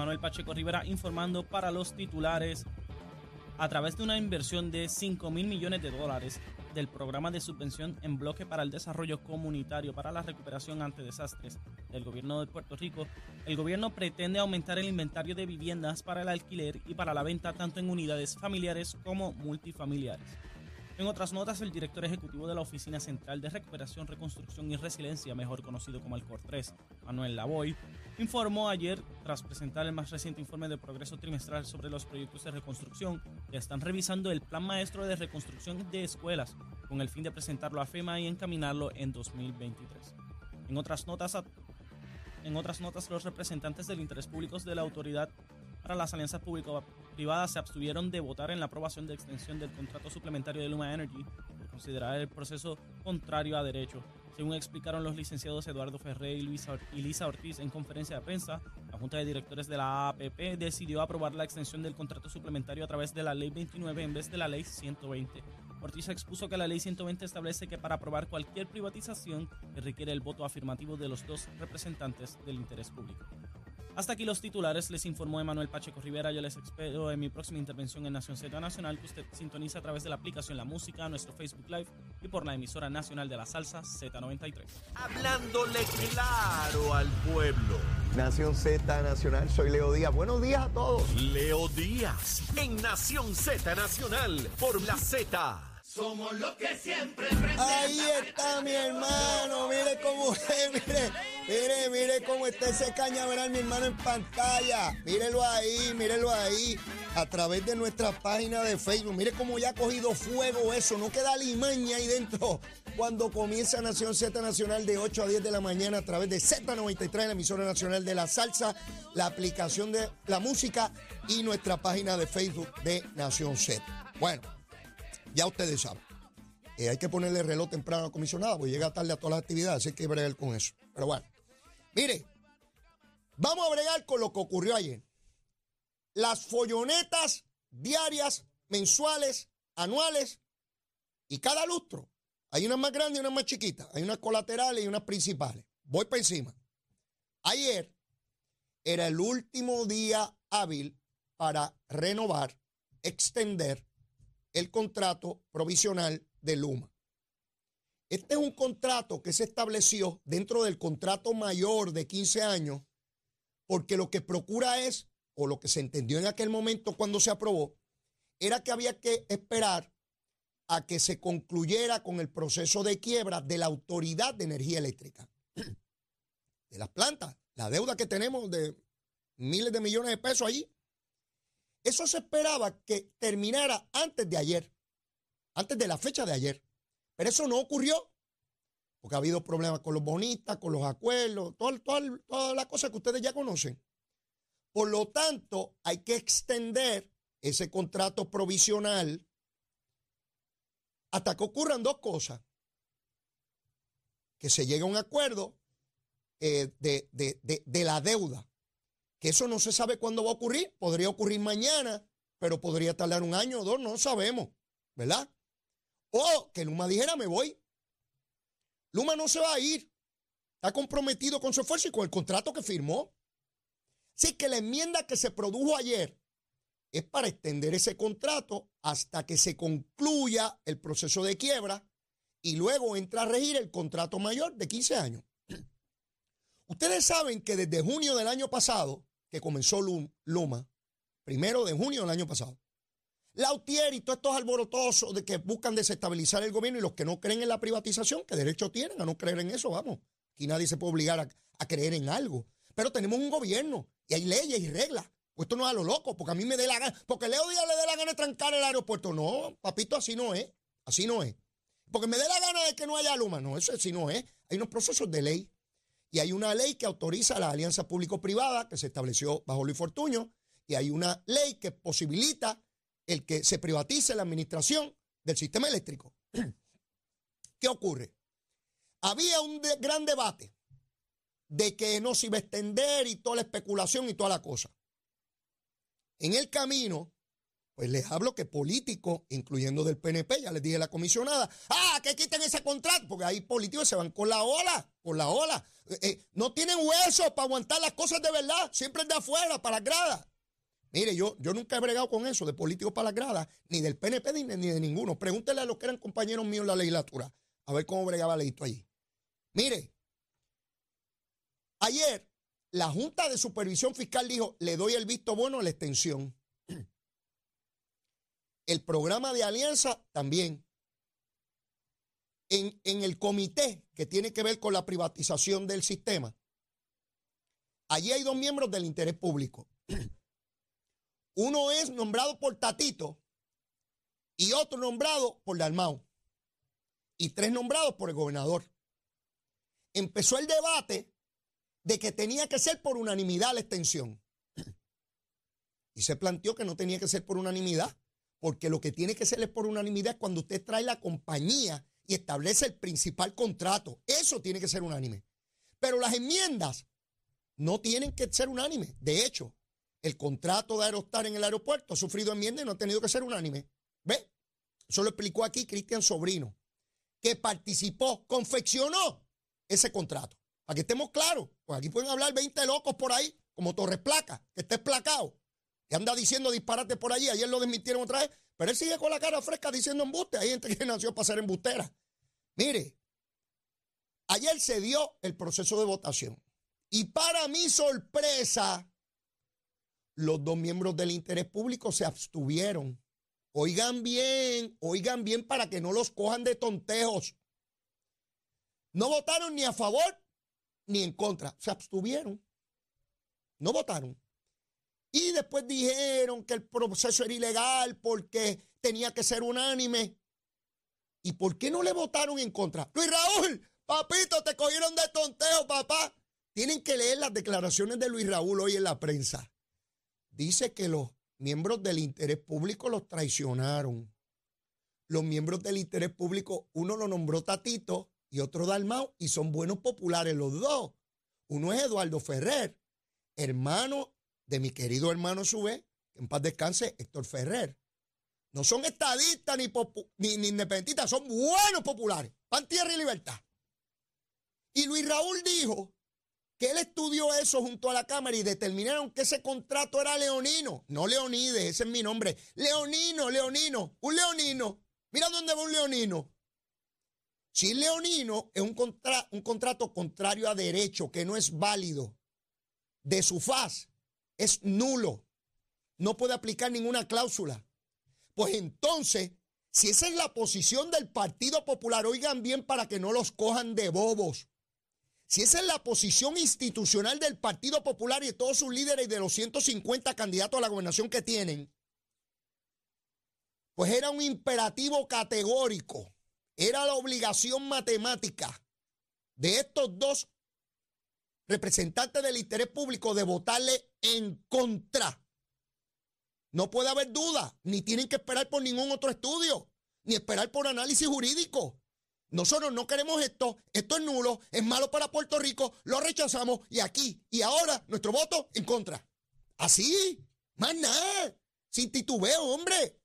Emanuel Pacheco Rivera informando para los titulares. A través de una inversión de 5 mil millones de dólares del programa de subvención en bloque para el desarrollo comunitario para la recuperación ante desastres del gobierno de Puerto Rico, el gobierno pretende aumentar el inventario de viviendas para el alquiler y para la venta tanto en unidades familiares como multifamiliares. En otras notas, el director ejecutivo de la Oficina Central de Recuperación, Reconstrucción y Resiliencia, mejor conocido como el COR3, Manuel Lavoy, informó ayer, tras presentar el más reciente informe de progreso trimestral sobre los proyectos de reconstrucción, que están revisando el Plan Maestro de Reconstrucción de Escuelas, con el fin de presentarlo a FEMA y encaminarlo en 2023. En otras notas, en otras notas los representantes del interés público de la Autoridad para las alianzas público-privadas se abstuvieron de votar en la aprobación de extensión del contrato suplementario de Luma Energy por considerar el proceso contrario a derecho. Según explicaron los licenciados Eduardo Ferré y, Luisa, y Lisa Ortiz en conferencia de prensa, la Junta de Directores de la APP decidió aprobar la extensión del contrato suplementario a través de la Ley 29 en vez de la Ley 120. Ortiz expuso que la Ley 120 establece que para aprobar cualquier privatización requiere el voto afirmativo de los dos representantes del interés público. Hasta aquí los titulares, les informó Emanuel Pacheco Rivera. Yo les espero en mi próxima intervención en Nación Z Nacional, que usted sintoniza a través de la aplicación La Música, nuestro Facebook Live y por la emisora nacional de la salsa Z93. Hablándole claro al pueblo. Nación Z Nacional, soy Leo Díaz. Buenos días a todos. Leo Díaz, en Nación Z Nacional, por la Z. Somos los que siempre Ahí está mi hermano, mire cómo es, mire, mire, mire cómo está ese cañaveral, mi hermano en pantalla. Mírelo ahí, mírelo ahí, a través de nuestra página de Facebook. Mire cómo ya ha cogido fuego eso, no queda limaña ahí dentro. Cuando comienza Nación Z Nacional de 8 a 10 de la mañana a través de Z93, la emisora nacional de la salsa, la aplicación de la música y nuestra página de Facebook de Nación Z. Bueno. Ya ustedes saben. Eh, hay que ponerle reloj temprano a la comisionada, porque llega tarde a todas las actividades, así que hay que bregar con eso. Pero bueno, mire, vamos a bregar con lo que ocurrió ayer. Las follonetas diarias, mensuales, anuales y cada lustro. Hay unas más grandes y unas más chiquitas. Hay unas colaterales y unas principales. Voy para encima. Ayer era el último día hábil para renovar, extender el contrato provisional de Luma. Este es un contrato que se estableció dentro del contrato mayor de 15 años, porque lo que procura es, o lo que se entendió en aquel momento cuando se aprobó, era que había que esperar a que se concluyera con el proceso de quiebra de la Autoridad de Energía Eléctrica, de las plantas, la deuda que tenemos de miles de millones de pesos allí. Eso se esperaba que terminara antes de ayer, antes de la fecha de ayer. Pero eso no ocurrió, porque ha habido problemas con los bonistas, con los acuerdos, todas toda, las cosas que ustedes ya conocen. Por lo tanto, hay que extender ese contrato provisional hasta que ocurran dos cosas. Que se llegue a un acuerdo eh, de, de la deuda que eso no se sabe cuándo va a ocurrir, podría ocurrir mañana, pero podría tardar un año o dos, no sabemos, ¿verdad? O que Luma dijera, me voy. Luma no se va a ir, está comprometido con su esfuerzo y con el contrato que firmó. Así que la enmienda que se produjo ayer es para extender ese contrato hasta que se concluya el proceso de quiebra y luego entra a regir el contrato mayor de 15 años. Ustedes saben que desde junio del año pasado, que comenzó Luma, primero de junio del año pasado, Lautier y todos estos alborotosos de que buscan desestabilizar el gobierno y los que no creen en la privatización, ¿qué derecho tienen a no creer en eso? Vamos, aquí nadie se puede obligar a, creer en algo. Pero tenemos un gobierno y hay leyes y reglas. Pues esto no es a lo loco, porque a mí me dé la gana, porque Leo Díaz le dé la gana de trancar el aeropuerto. No, papito, así no es. Así no es. Porque me dé la gana de que no haya Luma. No, eso así no es. Hay unos procesos de ley. Y hay una ley que autoriza la alianza público-privada que se estableció bajo Luis Fortuño. Y hay una ley que posibilita el que se privatice la administración del sistema eléctrico. ¿Qué ocurre? Había un gran debate de que no se iba a extender y toda la especulación y toda la cosa. En el camino, pues les hablo que políticos, incluyendo del PNP, ya les dije la comisionada, ah, que quiten ese contrato, porque hay políticos que se van con la ola, con la ola. Eh, eh, no tienen huesos para aguantar las cosas de verdad, siempre es de afuera, para las gradas. Mire, yo, yo nunca he bregado con eso de políticos para las gradas, ni del PNP ni, ni de ninguno. Pregúntele a los que eran compañeros míos en la legislatura, a ver cómo bregaba leíto allí. Mire, Ayer, la Junta de Supervisión Fiscal dijo, le doy el visto bueno a la extensión. El programa de alianza también. En, en, el comité que tiene que ver con la privatización del sistema, allí hay dos miembros del interés público. Uno es nombrado por Tatito y otro nombrado por Dalmau. Y tres nombrados por el gobernador. Empezó el debate de que tenía que ser por unanimidad la extensión. Y se planteó que no tenía que ser por unanimidad, porque lo que tiene que ser es por unanimidad cuando usted trae la compañía y establece el principal contrato. Eso tiene que ser unánime. Pero las enmiendas no tienen que ser unánime. De hecho, el contrato de Aerostar en el aeropuerto ha sufrido enmiendas y no ha tenido que ser unánime. ¿Ve? Eso lo explicó aquí Cristian Sobrino, que participó, confeccionó ese contrato. Para que estemos claros, pues aquí pueden hablar 20 locos por ahí, como Torres Placa, que está esplacado, y anda diciendo disparate por allí. Ayer lo desmintieron otra vez, pero él sigue con la cara fresca diciendo embuste. Hay gente que nació para ser embustera. Mire, ayer se dio el proceso de votación. Y para mi sorpresa, los dos miembros del interés público se abstuvieron. Oigan bien, oigan bien para que no los cojan de tontejos. No votaron ni a favor ni en contra. Se abstuvieron. No votaron. Y después dijeron que el proceso era ilegal porque tenía que ser unánime. ¿Y por qué no le votaron en contra? Luis Raúl, papito, te cogieron de tonteo, papá. Tienen que leer las declaraciones de Luis Raúl hoy en la prensa. Dice que los miembros del interés público los traicionaron. Los miembros del interés público, uno lo nombró Tatito y otro Dalmau, y son buenos populares los dos. Uno es Eduardo Ferrer, hermano de mi querido hermano Sube, que en paz descanse, Héctor Ferrer. No son estadistas ni, ni, independentistas, son buenos populares. Pan, tierra y libertad. Y Luis Raúl dijo que él estudió eso junto a la Cámara y determinaron que ese contrato era leonino. No Leonides, ese es mi nombre. Leonino, leonino, un leonino. Mira dónde va un leonino. Si leonino es un, un contrato contrario a derecho, que no es válido, de su faz, es nulo. No puede aplicar ninguna cláusula. Pues entonces, si esa es la posición del Partido Popular, oigan bien para que no los cojan de bobos. Si esa es la posición institucional del Partido Popular y de todos sus líderes y de los 150 candidatos a la gobernación que tienen, pues era un imperativo categórico era la obligación matemática de estos dos representantes del interés público de votarle en contra. No puede haber duda, ni tienen que esperar por ningún otro estudio, ni esperar por análisis jurídico. Nosotros no queremos esto, esto es nulo, es malo para Puerto Rico, lo rechazamos y aquí y ahora nuestro voto en contra. Así, más nada, sin titubeo, hombre.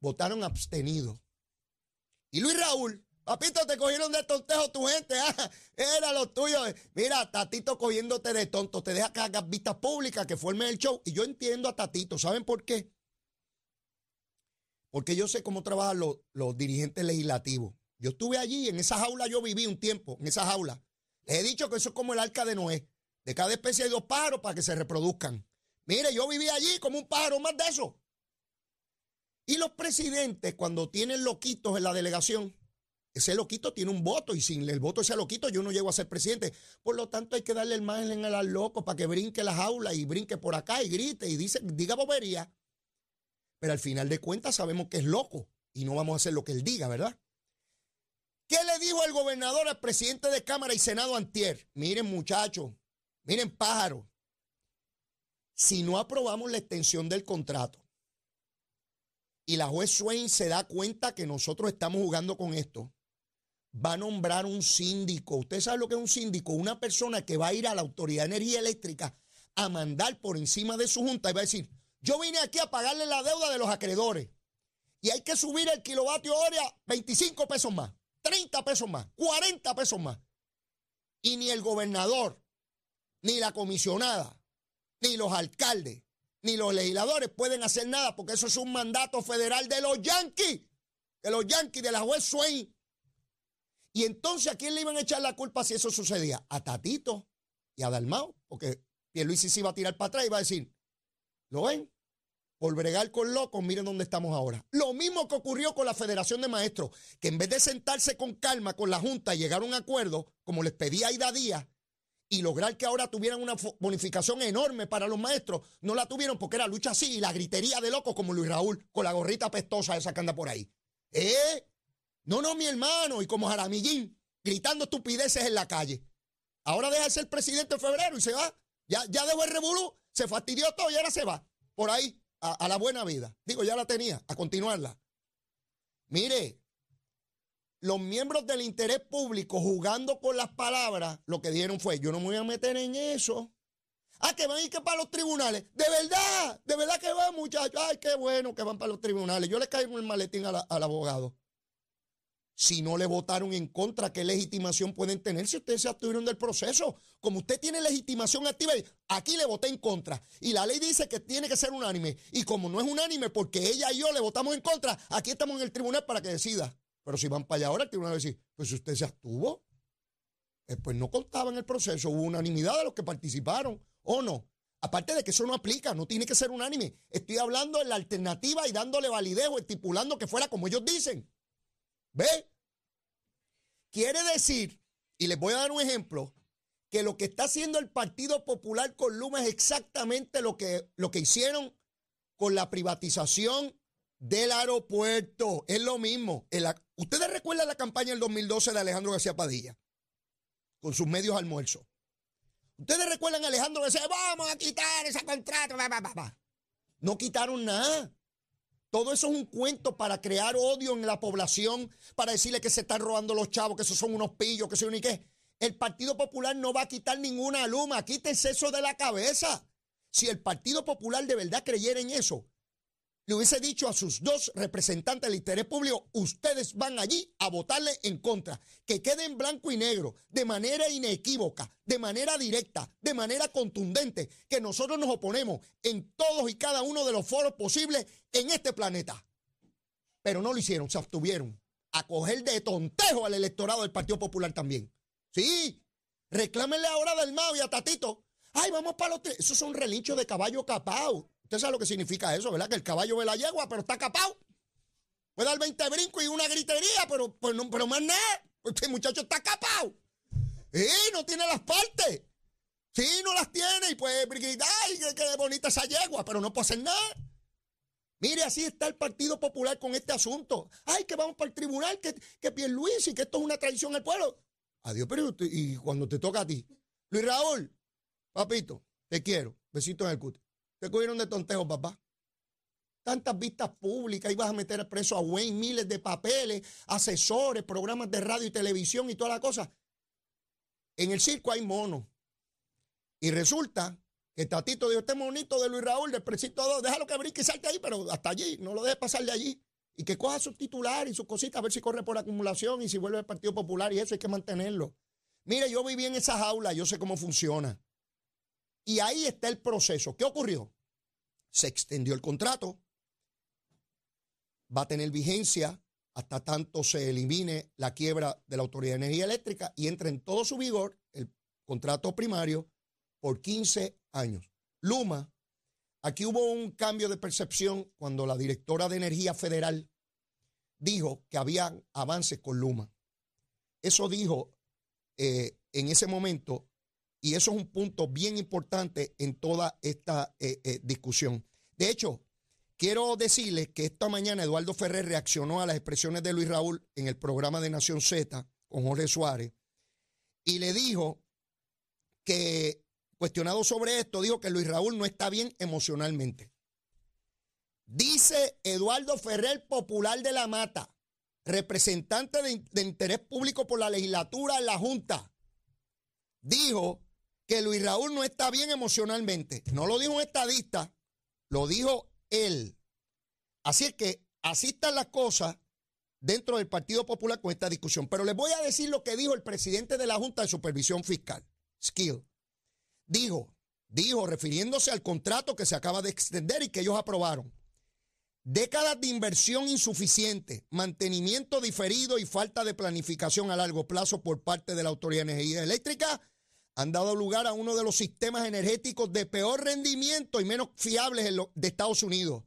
Votaron abstenidos. Y Luis Raúl, papito, te cogieron de tontejo tu gente, ah, era lo tuyo. Mira, Tatito cogiéndote de tonto, te deja que hagas vistas públicas, que forme el show. Y yo entiendo a Tatito, ¿saben por qué? Porque yo sé cómo trabajan los dirigentes legislativos. Yo estuve allí, en esa jaula yo viví un tiempo, en esa jaula. Les he dicho que eso es como el arca de Noé. De cada especie hay dos pájaros para que se reproduzcan. Mire, yo viví allí como un pájaro más de eso. Y los presidentes, cuando tienen loquitos en la delegación, ese loquito tiene un voto y sin el voto de ese loquito yo no llego a ser presidente. Por lo tanto, hay que darle el margen al loco para que brinque las aulas y brinque por acá y grite y dice, diga bobería. Pero al final de cuentas sabemos que es loco y no vamos a hacer lo que él diga, ¿verdad? ¿Qué le dijo el gobernador al presidente de Cámara y Senado antier? Miren muchachos, miren pájaros, si no aprobamos la extensión del contrato y la juez Swain se da cuenta que nosotros estamos jugando con esto, va a nombrar un síndico. Usted sabe lo que es un síndico, una persona que va a ir a la Autoridad de Energía Eléctrica a mandar por encima de su junta y va a decir, yo vine aquí a pagarle la deuda de los acreedores y hay que subir el kilovatio hora 25 pesos más, 30 pesos más, 40 pesos más. Y ni el gobernador, ni la comisionada, ni los alcaldes, ni los legisladores pueden hacer nada porque eso es un mandato federal de los Yankees, de los Yankees, de la juez Swain. Y entonces, ¿a quién le iban a echar la culpa si eso sucedía? A Tatito y a Dalmao, porque Pierluisi se iba a tirar para atrás y iba a decir, ¿lo ven? Por bregar con locos, miren dónde estamos ahora. Lo mismo que ocurrió con la Federación de Maestros, que en vez de sentarse con calma con la Junta y llegar a un acuerdo, como les pedía Aida Díaz, y lograr que ahora tuvieran una bonificación enorme para los maestros, no la tuvieron porque era lucha así y la gritería de locos como Luis Raúl con la gorrita pestosa esa que anda por ahí. ¿Eh? No, no, mi hermano, y como Jaramillín, gritando estupideces en la calle. Ahora deja de ser presidente en febrero y se va. Ya, ya dejó el revolú, se fastidió todo y ahora se va. Por ahí, a la buena vida. Digo, ya la tenía, a continuarla. Mire, los miembros del interés público jugando con las palabras, lo que dieron fue, yo no me voy a meter en eso. Ah, que van a ir que para los tribunales. De verdad, de verdad que van, muchachos. Ay, qué bueno que van para los tribunales. Yo le caigo el maletín al abogado. Si no le votaron en contra, ¿qué legitimación pueden tener si ustedes se abstuvieron del proceso? Como usted tiene legitimación activa, aquí le voté en contra. Y la ley dice que tiene que ser unánime. Y como no es unánime porque ella y yo le votamos en contra, aquí estamos en el tribunal para que decida. Pero si van para allá ahora, el tribunal va a decir, pues si usted se abstuvo, eh, pues no contaba en el proceso, hubo unanimidad de los que participaron, ¿o no? Aparte de que eso no aplica, no tiene que ser unánime. Estoy hablando de la alternativa y dándole validez o estipulando que fuera como ellos dicen. ¿Ve? Quiere decir, y les voy a dar un ejemplo, que lo que está haciendo el Partido Popular con Luma es exactamente lo que, lo que hicieron con la privatización del aeropuerto. Es lo mismo. ¿Ustedes recuerdan la campaña del 2012 de Alejandro García Padilla? Con sus medios almuerzos. ¿Ustedes recuerdan a Alejandro García? Vamos a quitar ese contrato. No quitaron nada. Todo eso es un cuento para crear odio en la población, para decirle que se están robando los chavos, que esos son unos pillos, que son y qué. El Partido Popular no va a quitar ninguna luma. Quítense eso de la cabeza. Si el Partido Popular de verdad creyera en eso, le hubiese dicho a sus dos representantes del interés público, ustedes van allí a votarle en contra, que quede en blanco y negro, de manera inequívoca, de manera directa, de manera contundente, que nosotros nos oponemos en todos y cada uno de los foros posibles en este planeta. Pero no lo hicieron, se abstuvieron a coger de tontejo al electorado del Partido Popular también. Sí, reclámenle ahora del MAO y a Tatito. Ay, vamos para los... Esos son relinchos de caballo capao. Usted sabe lo que significa eso, ¿verdad? Que el caballo ve la yegua, pero está capado. Puede dar 20 brincos y una gritería, pero, pues no, pero más nada. Este muchacho está capado. Y no tiene las partes. Sí, no las tiene y pues ay, qué, bonita esa yegua, pero no puede hacer nada. Mire, así está el Partido Popular con este asunto. Ay, que vamos para el tribunal, que, que Luis y que esto es una traición al pueblo. Adiós, pero y cuando te toca a ti. Luis Raúl, papito, te quiero. Besito en el cuti. Te cogieron de tontejo, papá. Tantas vistas públicas, ibas a meter preso a Wayne, miles de papeles, asesores, programas de radio y televisión y toda la cosa. En el circo hay monos. Y resulta que Tatito dijo, este monito de Luis Raúl, del precinto 2, déjalo que brinque y salte ahí, pero hasta allí, no lo dejes pasar de allí. Y que coja sus titulares y sus cositas, a ver si corre por acumulación y si vuelve al Partido Popular y eso hay que mantenerlo. Mire, yo viví en esa jaula, yo sé cómo funciona. Y ahí está el proceso. ¿Qué ocurrió? Se extendió el contrato. Va a tener vigencia hasta tanto se elimine la quiebra de la Autoridad de Energía Eléctrica y entre en todo su vigor el contrato primario por 15 años. Luma, aquí hubo un cambio de percepción cuando la directora de Energía Federal dijo que había avances con Luma. Eso dijo eh, en ese momento y eso es un punto bien importante en toda esta eh, eh, discusión. De hecho, quiero decirles que esta mañana Eduardo Ferrer reaccionó a las expresiones de Luis Raúl en el programa de Nación Z con Jorge Suárez y le dijo que, cuestionado sobre esto, dijo que Luis Raúl no está bien emocionalmente. Dice Eduardo Ferrer, popular de la Mata, representante de, de interés público por la legislatura en la Junta, dijo que Luis Raúl no está bien emocionalmente. No lo dijo un estadista, lo dijo él. Así es que así están las cosas dentro del Partido Popular con esta discusión. Pero les voy a decir lo que dijo el presidente de la Junta de Supervisión Fiscal, Skill. Dijo, dijo, refiriéndose al contrato que se acaba de extender y que ellos aprobaron. Décadas de inversión insuficiente, mantenimiento diferido y falta de planificación a largo plazo por parte de la Autoridad de Energía Eléctrica han dado lugar a uno de los sistemas energéticos de peor rendimiento y menos fiables de Estados Unidos,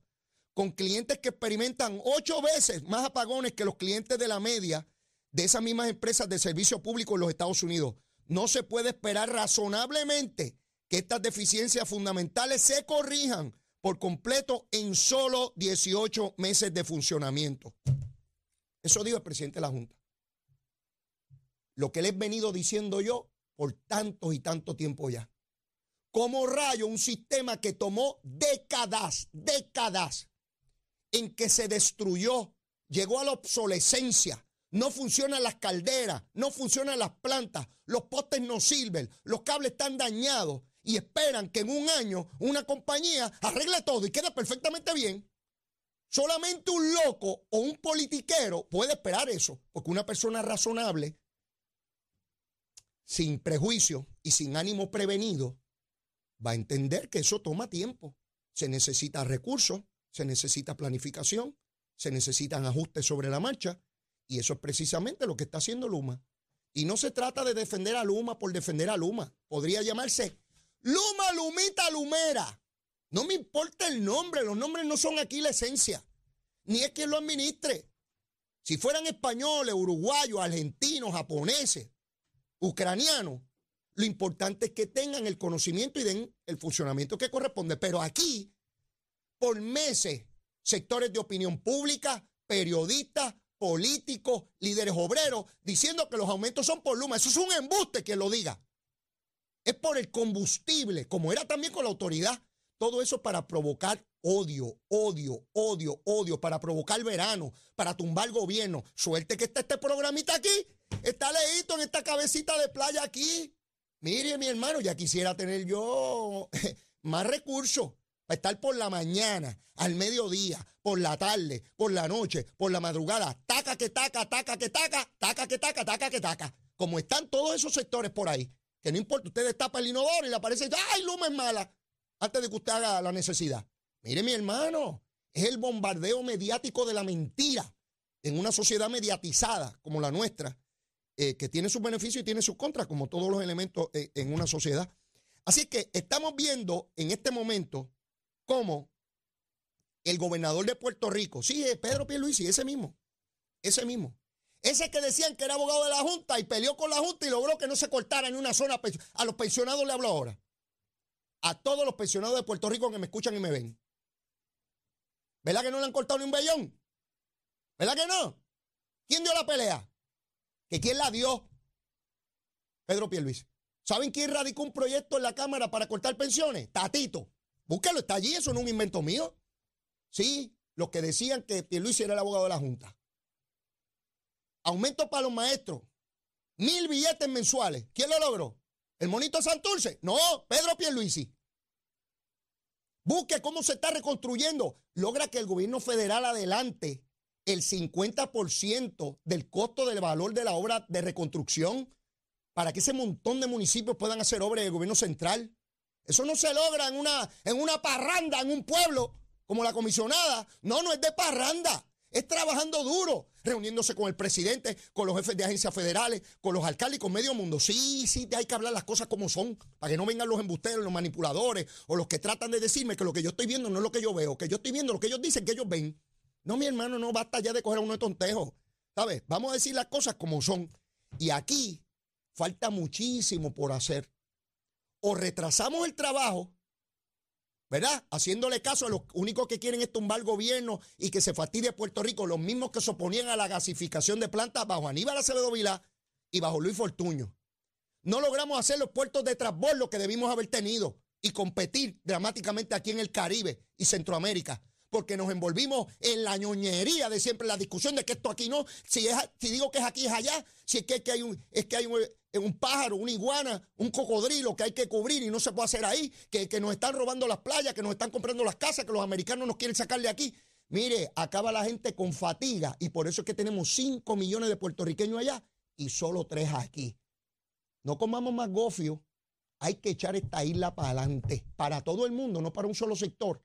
con clientes que experimentan ocho veces más apagones que los clientes de la media de esas mismas empresas de servicio público en los Estados Unidos. No se puede esperar razonablemente que estas deficiencias fundamentales se corrijan por completo en solo 18 meses de funcionamiento. Eso dijo el presidente de la Junta. Lo que le he venido diciendo yo por tantos y tanto tiempo ya. Como rayo, un sistema que tomó décadas, décadas, en que se destruyó, llegó a la obsolescencia, no funcionan las calderas, no funcionan las plantas, los postes no sirven, los cables están dañados y esperan que en un año una compañía arregle todo y quede perfectamente bien. Solamente un loco o un politiquero puede esperar eso, porque una persona razonable sin prejuicio y sin ánimo prevenido, va a entender que eso toma tiempo. Se necesita recursos, se necesita planificación, se necesitan ajustes sobre la marcha, y eso es precisamente lo que está haciendo Luma. Y no se trata de defender a Luma por defender a Luma. Podría llamarse Luma, Lumita, Lumera. No me importa el nombre, los nombres no son aquí la esencia, ni es quien lo administre. Si fueran españoles, uruguayos, argentinos, japoneses, ucranianos, lo importante es que tengan el conocimiento y den el funcionamiento que corresponde. Pero aquí, por meses, sectores de opinión pública, periodistas, políticos, líderes obreros, diciendo que los aumentos son por Luma. Eso es un embuste que lo diga. Es por el combustible, como era también con la autoridad. Todo eso para provocar odio, odio, odio, odio, para provocar verano, para tumbar gobierno. Suerte que está este programita aquí Está leído en esta cabecita de playa aquí. Mire, mi hermano, ya quisiera tener yo más recursos para estar por la mañana, al mediodía, por la tarde, por la noche, por la madrugada. Taca que taca, taca que taca, taca que taca, taca que taca. Como están todos esos sectores por ahí, que no importa, usted destapa el inodoro y le aparece, ¡ay, Luma es mala! Antes de que usted haga la necesidad. Mire, mi hermano, es el bombardeo mediático de la mentira en una sociedad mediatizada como la nuestra eh, que tiene sus beneficios y tiene sus contras, como todos los elementos eh, en una sociedad. Así que estamos viendo en este momento cómo el gobernador de Puerto Rico, sí, es Pedro Pierluisi, ese mismo, ese mismo, ese que decían que era abogado de la Junta y peleó con la Junta y logró que no se cortara en una zona. A los pensionados le hablo ahora. A todos los pensionados de Puerto Rico que me escuchan y me ven. ¿Verdad que no le han cortado ni un vellón? ¿Verdad que no? ¿Quién dio la pelea? ¿Que quién la dio? Pedro Pierluisi. ¿Saben quién radicó un proyecto en la Cámara para cortar pensiones? Tatito. Búsquelo, está allí, eso no es un invento mío. Sí, los que decían que Pierluisi era el abogado de la Junta. Aumento para los maestros. Mil billetes mensuales. ¿Quién lo logró? ¿El monito Santurce? No, Pedro Pierluisi. Busque cómo se está reconstruyendo. Logra que el gobierno federal adelante el 50% del costo del valor de la obra de reconstrucción para que ese montón de municipios puedan hacer obras del gobierno central. Eso no se logra en una, en una parranda, en un pueblo como la comisionada. No, no es de parranda. Es trabajando duro, reuniéndose con el presidente, con los jefes de agencias federales, con los alcaldes y con medio mundo. Sí, sí, hay que hablar las cosas como son, para que no vengan los embusteros, los manipuladores o los que tratan de decirme que lo que yo estoy viendo no es lo que yo veo, que yo estoy viendo lo que ellos dicen que ellos ven. No, mi hermano, no basta ya de coger a uno de tontejo. ¿Sabes? Vamos a decir las cosas como son. Y aquí falta muchísimo por hacer. O retrasamos el trabajo ¿verdad? Haciéndole caso a los únicos que quieren es tumbar gobierno y que se fastidie Puerto Rico, los mismos que se oponían a la gasificación de plantas bajo Aníbal Acevedo Vilá y bajo Luis Fortuño. No logramos hacer los puertos de transbordo que debimos haber tenido y competir dramáticamente aquí en el Caribe y Centroamérica porque nos envolvimos en la ñoñería de siempre, la discusión de que esto aquí no, si, es, si digo que es aquí es allá, si es que, hay un, es que hay un, pájaro, una iguana, un cocodrilo que hay que cubrir y no se puede hacer ahí, que, que nos están robando las playas, que nos están comprando las casas, que los americanos nos quieren sacar de aquí. Mire, acaba la gente con fatiga y por eso es que tenemos 5 millones de puertorriqueños allá y solo 3 aquí. No comamos más gofio, hay que echar esta isla para adelante, para todo el mundo, no para un solo sector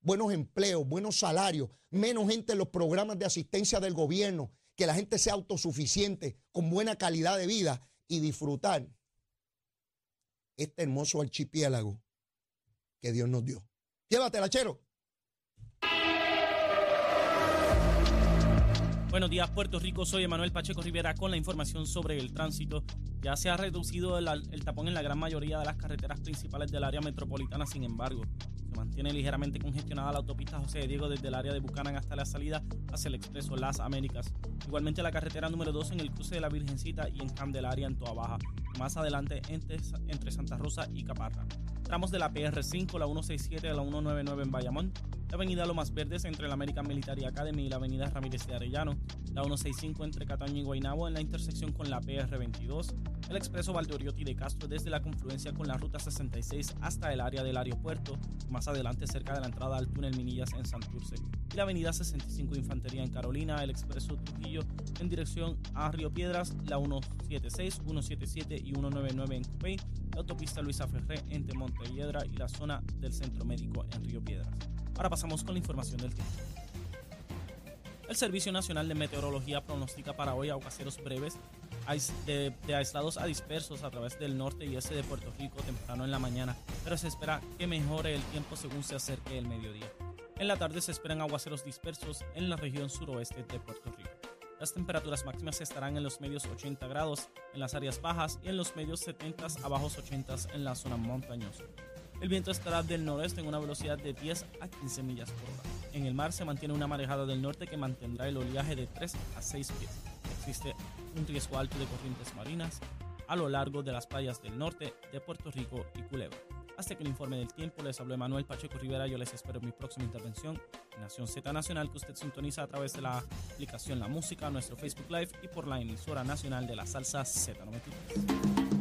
buenos empleos, buenos salarios, menos gente en los programas de asistencia del gobierno, que la gente sea autosuficiente, con buena calidad de vida y disfrutar este hermoso archipiélago que Dios nos dio. Llévatela, chero. Buenos días, Puerto Rico. Soy Emanuel Pacheco Rivera con la información sobre el tránsito. Ya se ha reducido el, tapón en la gran mayoría de las carreteras principales del área metropolitana, sin embargo, se mantiene ligeramente congestionada la autopista José Diego desde el área de Bucanan hasta la salida hacia el expreso Las Américas. Igualmente la carretera número 2 en el cruce de la Virgencita y en Candelaria en Toa Baja. Más adelante entre, entre Santa Rosa y Caparra. Tramos de la PR5, la 167 a la 199 en Bayamón, la avenida Lomas Verdes entre la American Military Academy y la avenida Ramírez de Arellano, la 165 entre Cataño y Guaynabo en la intersección con la PR22, el expreso Valdoriotti de Castro desde la confluencia con la ruta 66 hasta el área del aeropuerto, más adelante cerca de la entrada al túnel Minillas en Santurce, y la avenida 65 Infantería en Carolina, el expreso Trujillo en dirección a Río Piedras, la 176, 177 y 199 en Cupey, la autopista Luisa Ferré entre Montelledra y la zona del Centro Médico en Río Piedras. Ahora pasamos con la información del tiempo. El Servicio Nacional de Meteorología pronostica para hoy aguaceros breves de, aislados a dispersos a través del norte y este de Puerto Rico temprano en la mañana, pero se espera que mejore el tiempo según se acerque el mediodía. En la tarde se esperan aguaceros dispersos en la región suroeste de Puerto Rico. Las temperaturas máximas estarán en los medios 80 grados en las áreas bajas y en los medios 70 a bajos 80 en la zona montañosa. El viento estará del noreste en una velocidad de 10 a 15 millas por hora. En el mar se mantiene una marejada del norte que mantendrá el oleaje de 3 a 6 pies. Existe un riesgo alto de corrientes marinas a lo largo de las playas del norte de Puerto Rico y Culebra. Hasta que el informe del tiempo les habló Manuel Pacheco Rivera. Yo les espero en mi próxima intervención en Nación Z Nacional que usted sintoniza a través de la aplicación La Música, nuestro Facebook Live y por la emisora nacional de la salsa Z93.